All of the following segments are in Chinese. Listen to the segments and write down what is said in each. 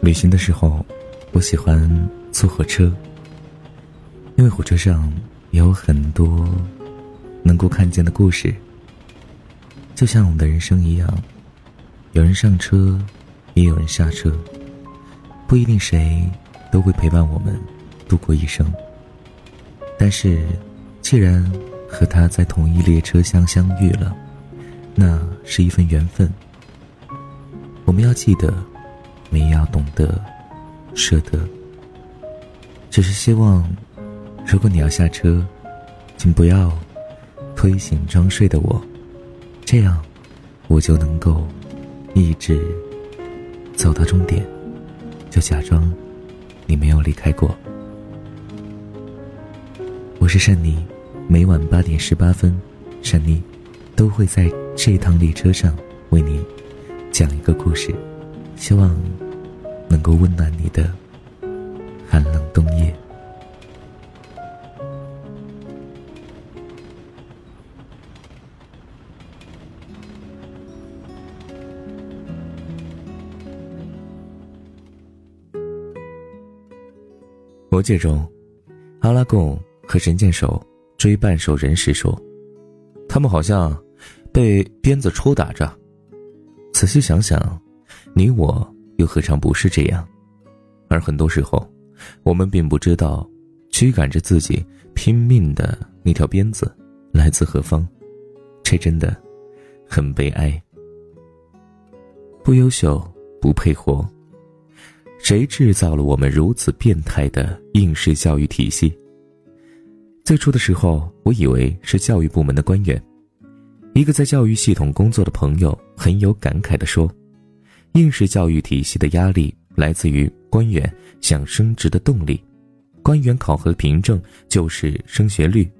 旅行的时候，我喜欢坐火车，因为火车上有很多能够看见的故事，就像我们的人生一样，有人上车，也有人下车，不一定谁都会陪伴我们度过一生。但是，既然和他在同一列车厢相遇了，那是一份缘分。我们要记得。我们也要懂得舍得。只是希望，如果你要下车，请不要推醒装睡的我，这样我就能够一直走到终点，就假装你没有离开过。我是善妮，每晚八点十八分，善妮都会在这趟列车上为你讲一个故事。希望能够温暖你的寒冷冬夜。魔戒中，阿拉贡和神箭手追半兽人时说：“他们好像被鞭子抽打着。”仔细想想。你我又何尝不是这样？而很多时候，我们并不知道，驱赶着自己拼命的那条鞭子来自何方，这真的很悲哀。不优秀，不配活。谁制造了我们如此变态的应试教育体系？最初的时候，我以为是教育部门的官员。一个在教育系统工作的朋友很有感慨地说。应试教育体系的压力来自于官员想升职的动力，官员考核的凭证就是升学率，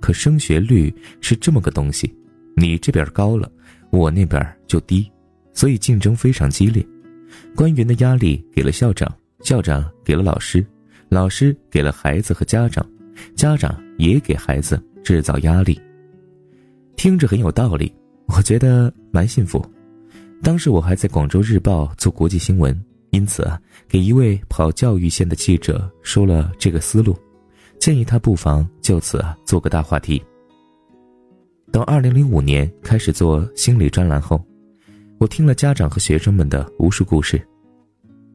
可升学率是这么个东西，你这边高了，我那边就低，所以竞争非常激烈。官员的压力给了校长，校长给了老师，老师给了孩子和家长，家长也给孩子制造压力。听着很有道理，我觉得蛮幸福。当时我还在广州日报做国际新闻，因此啊，给一位跑教育线的记者说了这个思路，建议他不妨就此啊做个大话题。等二零零五年开始做心理专栏后，我听了家长和学生们的无数故事，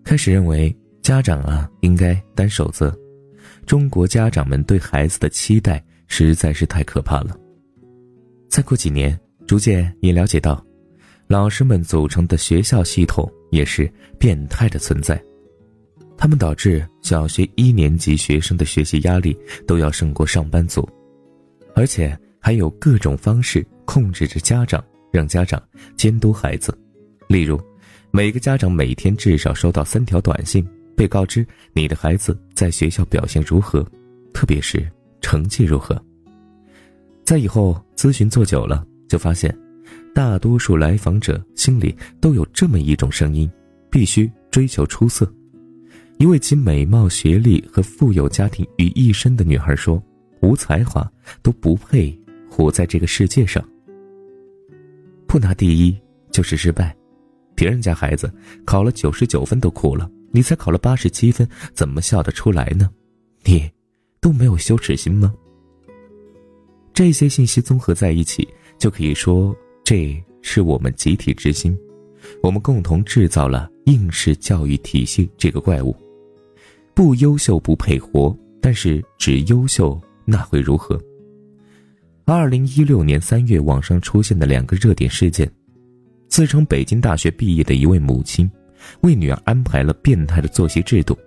开始认为家长啊应该担守责。中国家长们对孩子的期待实在是太可怕了。再过几年，逐渐也了解到。老师们组成的学校系统也是变态的存在，他们导致小学一年级学生的学习压力都要胜过上班族，而且还有各种方式控制着家长，让家长监督孩子。例如，每个家长每天至少收到三条短信，被告知你的孩子在学校表现如何，特别是成绩如何。在以后咨询做久了，就发现。大多数来访者心里都有这么一种声音：必须追求出色。一位集美貌、学历和富有家庭于一身的女孩说：“无才华都不配活在这个世界上。不拿第一就是失败。别人家孩子考了九十九分都哭了，你才考了八十七分，怎么笑得出来呢？你都没有羞耻心吗？”这些信息综合在一起，就可以说。这是我们集体之心，我们共同制造了应试教育体系这个怪物。不优秀不配活，但是只优秀那会如何？二零一六年三月，网上出现的两个热点事件：自称北京大学毕业的一位母亲，为女儿安排了变态的作息制度，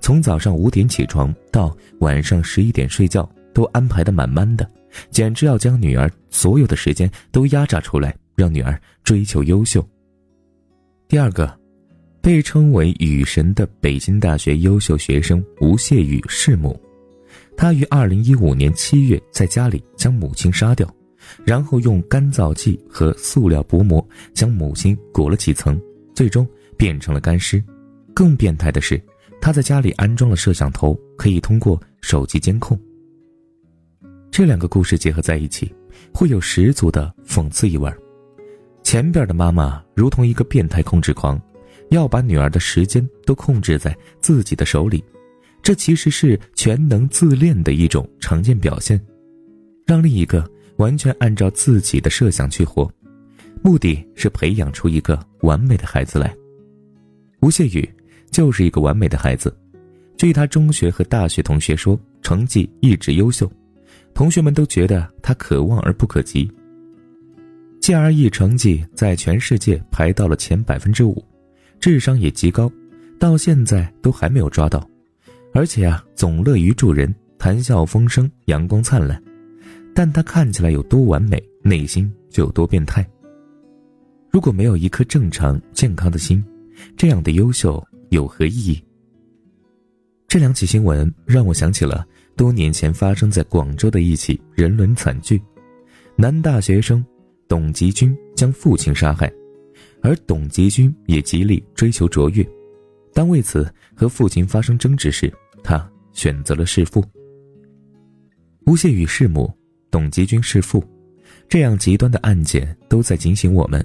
从早上五点起床到晚上十一点睡觉，都安排的满满的。简直要将女儿所有的时间都压榨出来，让女儿追求优秀。第二个，被称为“雨神”的北京大学优秀学生吴谢宇弑母，他于二零一五年七月在家里将母亲杀掉，然后用干燥剂和塑料薄膜将母亲裹了几层，最终变成了干尸。更变态的是，他在家里安装了摄像头，可以通过手机监控。这两个故事结合在一起，会有十足的讽刺意味。前边的妈妈如同一个变态控制狂，要把女儿的时间都控制在自己的手里，这其实是全能自恋的一种常见表现，让另一个完全按照自己的设想去活，目的是培养出一个完美的孩子来。吴谢宇就是一个完美的孩子，据他中学和大学同学说，成绩一直优秀，同学们都觉得他可望而不可及。GRE 成绩在全世界排到了前百分之五，智商也极高，到现在都还没有抓到，而且啊，总乐于助人，谈笑风生，阳光灿烂。但他看起来有多完美，内心就有多变态。如果没有一颗正常健康的心，这样的优秀有何意义？这两起新闻让我想起了多年前发生在广州的一起人伦惨剧：男大学生董吉军将父亲杀害，而董吉军也极力追求卓越。当为此和父亲发生争执时，他选择了弑父。吴谢宇弑母，董吉军弑父，这样极端的案件都在警醒我们，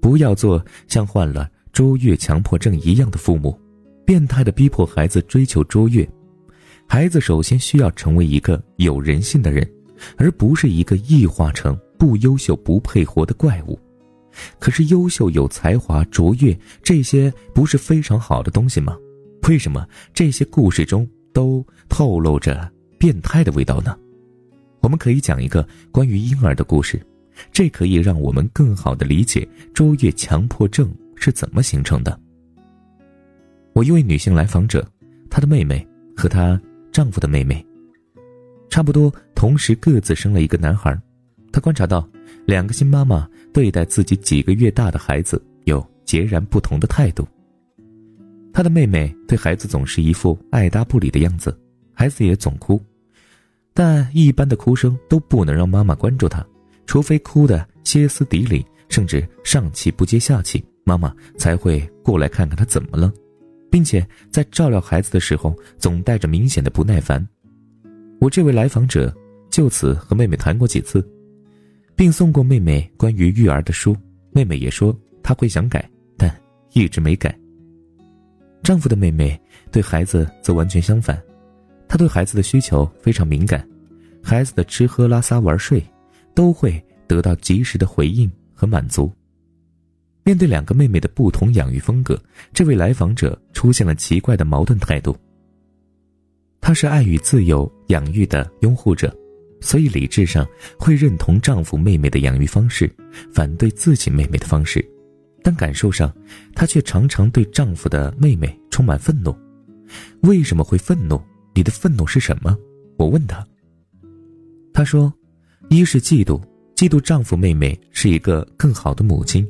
不要做像患了。卓越强迫症一样的父母，变态的逼迫孩子追求卓越。孩子首先需要成为一个有人性的人，而不是一个异化成不优秀、不配活的怪物。可是，优秀、有才华、卓越这些不是非常好的东西吗？为什么这些故事中都透露着变态的味道呢？我们可以讲一个关于婴儿的故事，这可以让我们更好的理解卓越强迫症。是怎么形成的？我一位女性来访者，她的妹妹和她丈夫的妹妹，差不多同时各自生了一个男孩。她观察到，两个新妈妈对待自己几个月大的孩子有截然不同的态度。他的妹妹对孩子总是一副爱搭不理的样子，孩子也总哭，但一般的哭声都不能让妈妈关注他，除非哭得歇斯底里，甚至上气不接下气。妈妈才会过来看看他怎么了，并且在照料孩子的时候总带着明显的不耐烦。我这位来访者就此和妹妹谈过几次，并送过妹妹关于育儿的书。妹妹也说她会想改，但一直没改。丈夫的妹妹对孩子则完全相反，她对孩子的需求非常敏感，孩子的吃喝拉撒玩睡都会得到及时的回应和满足。面对两个妹妹的不同养育风格，这位来访者出现了奇怪的矛盾态度。她是爱与自由养育的拥护者，所以理智上会认同丈夫妹妹的养育方式，反对自己妹妹的方式，但感受上，她却常常对丈夫的妹妹充满愤怒。为什么会愤怒？你的愤怒是什么？我问她。她说：“一是嫉妒，嫉妒丈夫妹妹是一个更好的母亲。”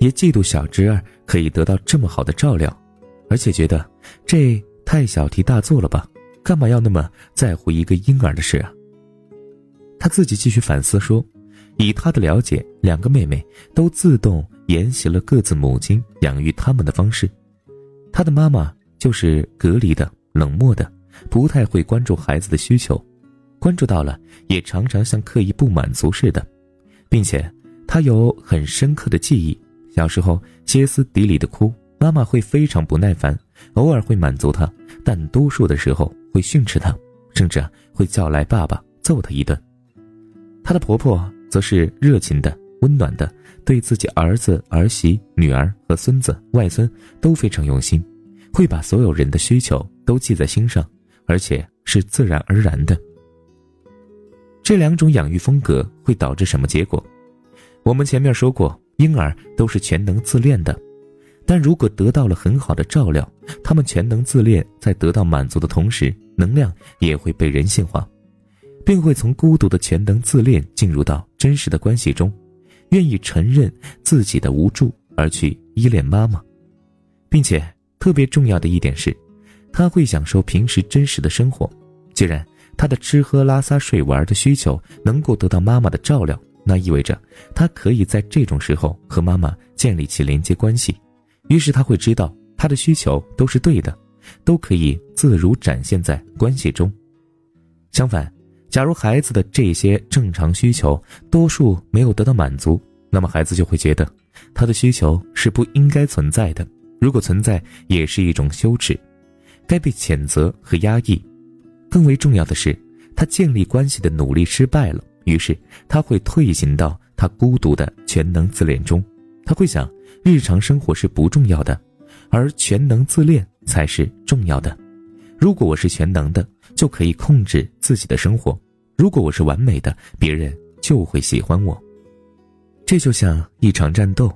也嫉妒小侄儿可以得到这么好的照料，而且觉得这太小题大做了吧？干嘛要那么在乎一个婴儿的事啊？他自己继续反思说：“以他的了解，两个妹妹都自动沿袭了各自母亲养育他们的方式。他的妈妈就是隔离的、冷漠的，不太会关注孩子的需求，关注到了也常常像刻意不满足似的，并且他有很深刻的记忆。”小时候歇斯底里的哭，妈妈会非常不耐烦，偶尔会满足他，但多数的时候会训斥他，甚至会叫来爸爸揍他一顿。她的婆婆则是热情的、温暖的，对自己儿子、儿媳、女儿和孙子、外孙都非常用心，会把所有人的需求都记在心上，而且是自然而然的。这两种养育风格会导致什么结果？我们前面说过。婴儿都是全能自恋的，但如果得到了很好的照料，他们全能自恋，在得到满足的同时，能量也会被人性化，并会从孤独的全能自恋进入到真实的关系中，愿意承认自己的无助而去依恋妈妈，并且特别重要的一点是，他会享受平时真实的生活。既然他的吃喝拉撒睡玩的需求能够得到妈妈的照料。那意味着，他可以在这种时候和妈妈建立起连接关系，于是他会知道他的需求都是对的，都可以自如展现在关系中。相反，假如孩子的这些正常需求多数没有得到满足，那么孩子就会觉得他的需求是不应该存在的。如果存在，也是一种羞耻，该被谴责和压抑。更为重要的是，他建立关系的努力失败了，于是他会退行到他孤独的全能自恋中。他会想，日常生活是不重要的，而全能自恋才是重要的。如果我是全能的，就可以控制自己的生活；如果我是完美的，别人就会喜欢我。这就像一场战斗，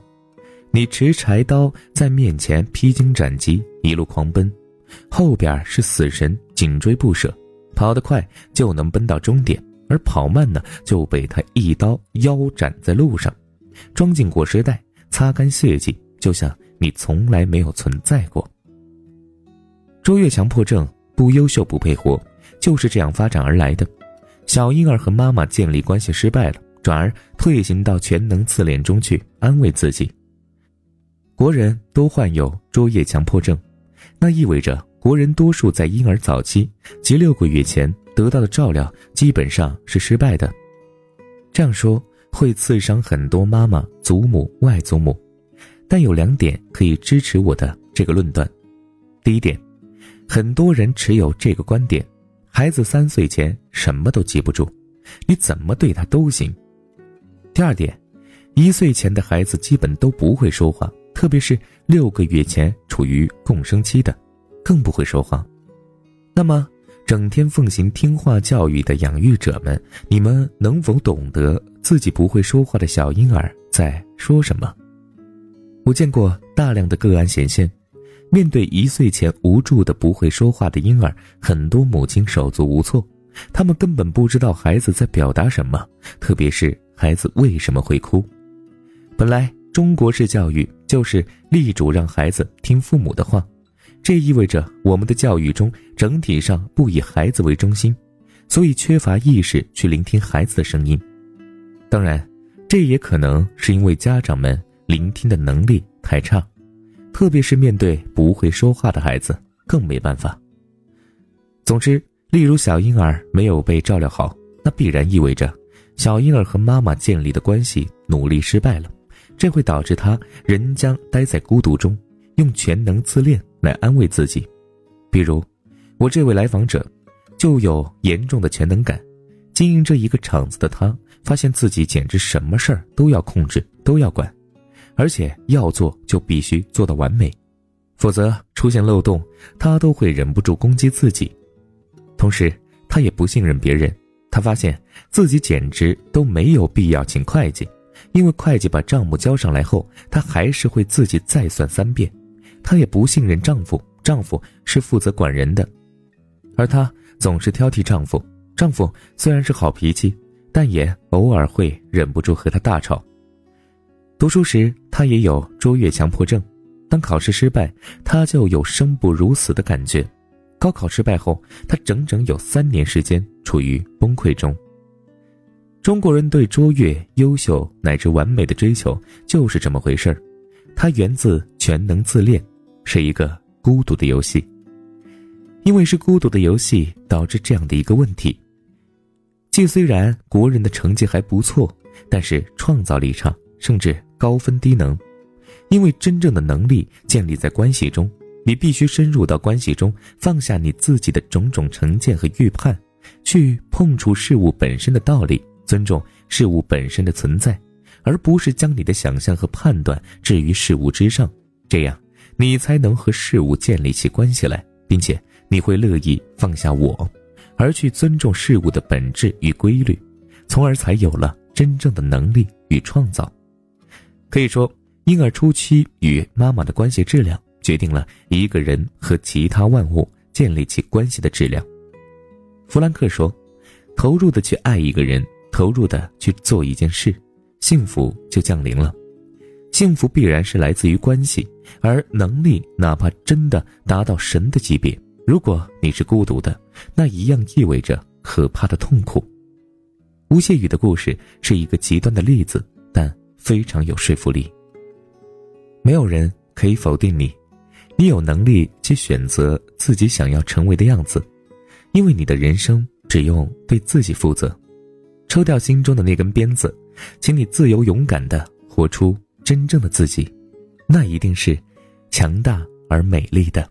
你持柴刀在面前披荆斩棘，一路狂奔，后边是死神紧追不舍，跑得快就能奔到终点，而跑慢呢就被他一刀腰斩在路上，装进裹尸袋，擦干血迹，就像你从来没有存在过。卓越强迫症不优秀不配活，就是这样发展而来的。小婴儿和妈妈建立关系失败了，转而退行到全能自恋中去安慰自己。国人都患有卓越强迫症，那意味着国人多数在婴儿早期及六个月前得到的照料基本上是失败的。这样说会刺伤很多妈妈、祖母、外祖母，但有两点可以支持我的这个论断。第一点。很多人持有这个观点：孩子三岁前什么都记不住，你怎么对他都行。第二点，一岁前的孩子基本都不会说话，特别是六个月前处于共生期的，更不会说话。那么，整天奉行听话教育的养育者们，你们能否懂得自己不会说话的小婴儿在说什么？我见过大量的个案显现。面对一岁前无助的不会说话的婴儿，很多母亲手足无措，他们根本不知道孩子在表达什么，特别是孩子为什么会哭。本来中国式教育就是力主让孩子听父母的话，这意味着我们的教育中整体上不以孩子为中心，所以缺乏意识去聆听孩子的声音。当然，这也可能是因为家长们聆听的能力太差。特别是面对不会说话的孩子，更没办法。总之，例如小婴儿没有被照料好，那必然意味着小婴儿和妈妈建立的关系努力失败了，这会导致他仍将待在孤独中，用全能自恋来安慰自己。比如，我这位来访者，就有严重的全能感，经营这一个厂子的他，发现自己简直什么事儿都要控制，都要管。而且要做就必须做到完美，否则出现漏洞，他都会忍不住攻击自己。同时，他也不信任别人。他发现自己简直都没有必要请会计，因为会计把账目交上来后，他还是会自己再算三遍。他也不信任丈夫，丈夫是负责管人的，而她总是挑剔丈夫。丈夫虽然是好脾气，但也偶尔会忍不住和他大吵。读书时，他也有卓越强迫症。当考试失败，他就有生不如死的感觉。高考失败后，他整整有三年时间处于崩溃中。中国人对卓越、优秀乃至完美的追求就是这么回事儿，它源自全能自恋，是一个孤独的游戏。因为是孤独的游戏，导致这样的一个问题：既虽然国人的成绩还不错，但是创造力差。甚至高分低能，因为真正的能力建立在关系中，你必须深入到关系中，放下你自己的种种成见和预判，去碰触事物本身的道理，尊重事物本身的存在，而不是将你的想象和判断置于事物之上。这样，你才能和事物建立起关系来，并且你会乐意放下我，而去尊重事物的本质与规律，从而才有了真正的能力与创造。可以说，婴儿初期与妈妈的关系质量，决定了一个人和其他万物建立起关系的质量。弗兰克说：“投入的去爱一个人，投入的去做一件事，幸福就降临了。幸福必然是来自于关系，而能力哪怕真的达到神的级别，如果你是孤独的，那一样意味着可怕的痛苦。”吴谢宇的故事是一个极端的例子。但非常有说服力。没有人可以否定你，你有能力去选择自己想要成为的样子，因为你的人生只用对自己负责。抽掉心中的那根鞭子，请你自由勇敢的活出真正的自己，那一定是强大而美丽的。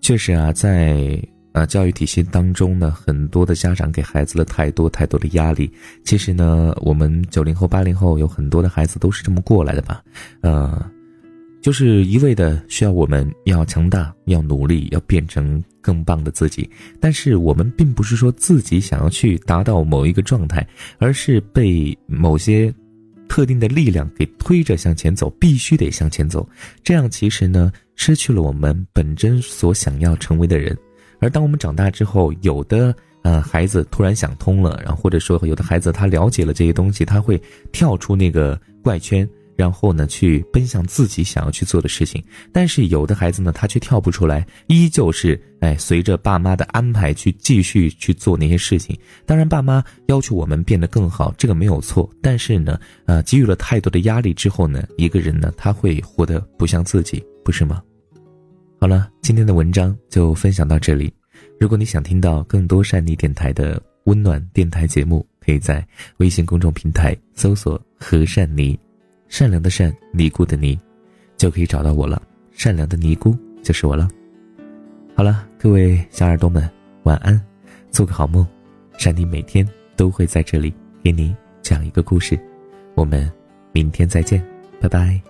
确实啊，在。啊，教育体系当中呢，很多的家长给孩子了太多太多的压力。其实呢，我们九零后、八零后有很多的孩子都是这么过来的吧？呃，就是一味的需要我们要强大、要努力、要变成更棒的自己。但是我们并不是说自己想要去达到某一个状态，而是被某些特定的力量给推着向前走，必须得向前走。这样其实呢，失去了我们本真所想要成为的人。而当我们长大之后，有的呃孩子突然想通了，然后或者说有的孩子他了解了这些东西，他会跳出那个怪圈，然后呢去奔向自己想要去做的事情。但是有的孩子呢，他却跳不出来，依旧是哎随着爸妈的安排去继续去做那些事情。当然，爸妈要求我们变得更好，这个没有错。但是呢，呃，给予了太多的压力之后呢，一个人呢他会活得不像自己，不是吗？好了，今天的文章就分享到这里。如果你想听到更多善妮电台的温暖电台节目，可以在微信公众平台搜索“和善妮”，善良的善，尼姑的尼，就可以找到我了。善良的尼姑就是我了。好了，各位小耳朵们，晚安，做个好梦。善妮每天都会在这里给你讲一个故事。我们明天再见，拜拜。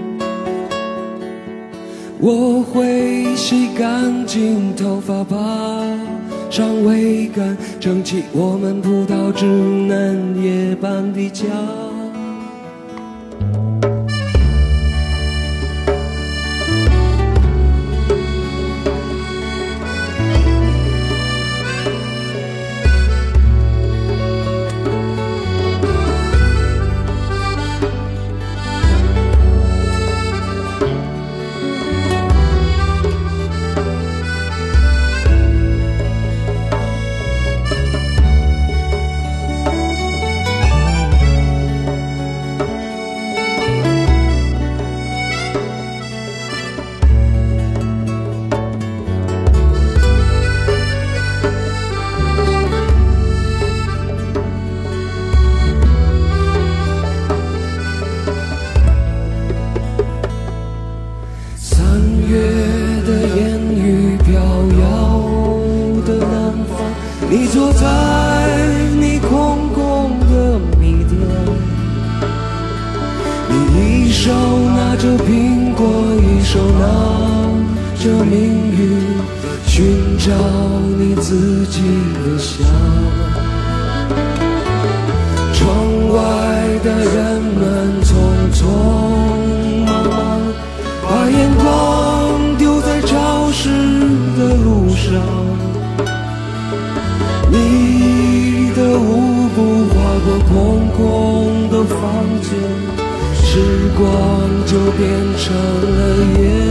我会洗干净头发，爬上桅杆，撑起我们葡萄枝嫩叶般的家。望着命运，寻找你自己的香。窗外的人们匆匆忙忙，把眼光丢在潮湿的路上。你的舞步划过空空的房间，时光就变成了烟。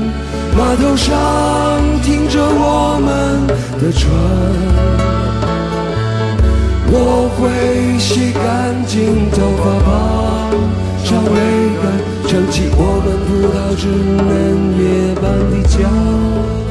码头上停着我们的船我会洗干净头发爬上桅杆撑起我们葡萄枝嫩叶般的家。